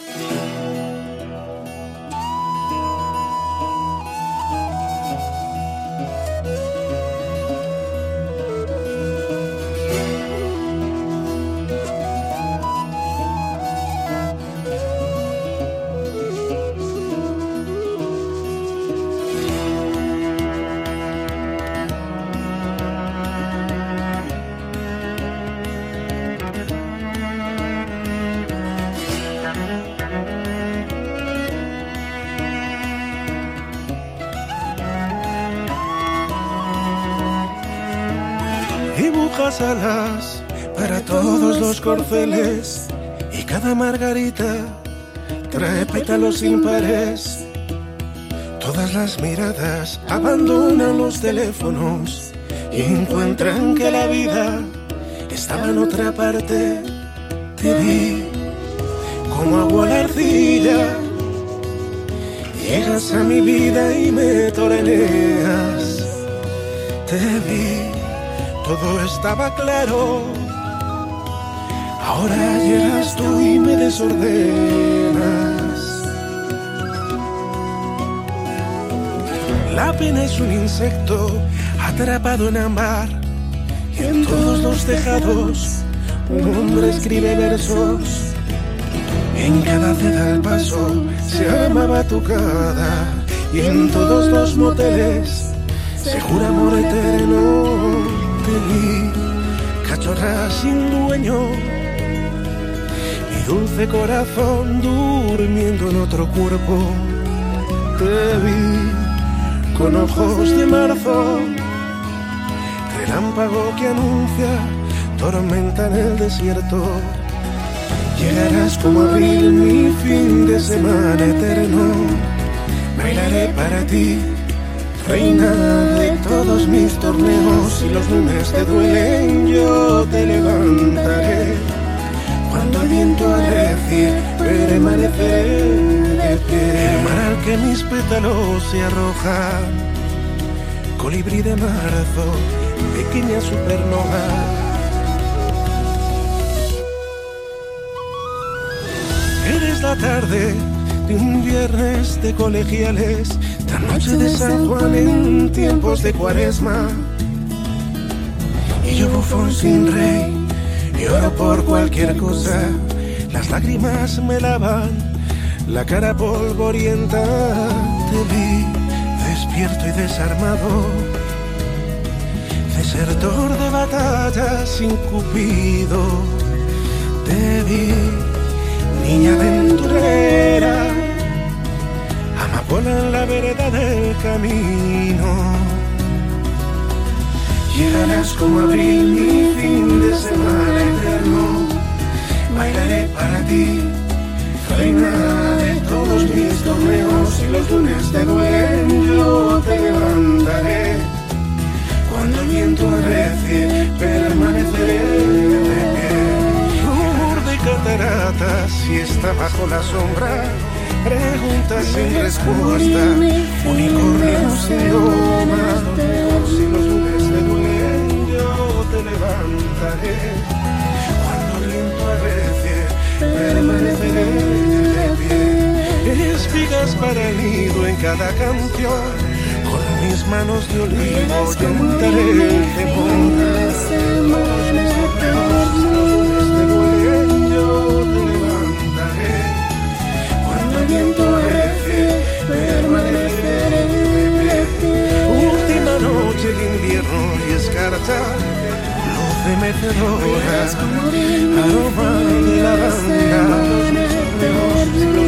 Yeah. Dibujas alas para todos los corceles y cada margarita trae pétalos impares. Todas las miradas abandonan los teléfonos y encuentran que la vida estaba en otra parte. Te vi como agua la arcilla. Llegas a mi vida y me toreneas. Te vi, todo estaba claro. Ahora llegas tú y me desordenas. La pena es un insecto atrapado en amar. Y en todos los tejados un hombre escribe versos. En cada ceda al paso se ama batucada. Y en todos los moteles se jura amor eterno. Te vi, cachorra sin dueño. Mi dulce corazón durmiendo en otro cuerpo. Te vi con ojos de marzo. Relámpago que anuncia tormenta en el desierto. Llegarás como abril, mi fin de semana eterno. Bailaré para ti, reina de todos mis torneos. Si los lunes te duelen, yo te levantaré. Cuando el viento arrecie, permaneceré de pie. El mar al que mis pétalos se arrojan, colibrí de marzo, pequeña supernova. La tarde de un viernes de colegiales, la noche de San Juan en tiempos de cuaresma. Y yo bufón sin rey, lloro por cualquier cosa, las lágrimas me lavan, la cara polvorienta. Te vi despierto y desarmado, desertor de batalla sin cupido. Te vi niña aventurera, amapola en la vereda del camino. Llegarás como abril, mi fin de semana eterno. Bailaré para ti, reina de todos mis torneos. Si los lunes bajo la sombra. Preguntas sin respuesta, unicornios sin doma. Si los lunes te duelen, yo te levantaré. Cuando el viento arrecie, permaneceré de pie. Espigas para el nido en cada canción. Con mis manos de olivo yo el temor. Y escarcha, luz de mecedora, aroma de lavanda. Los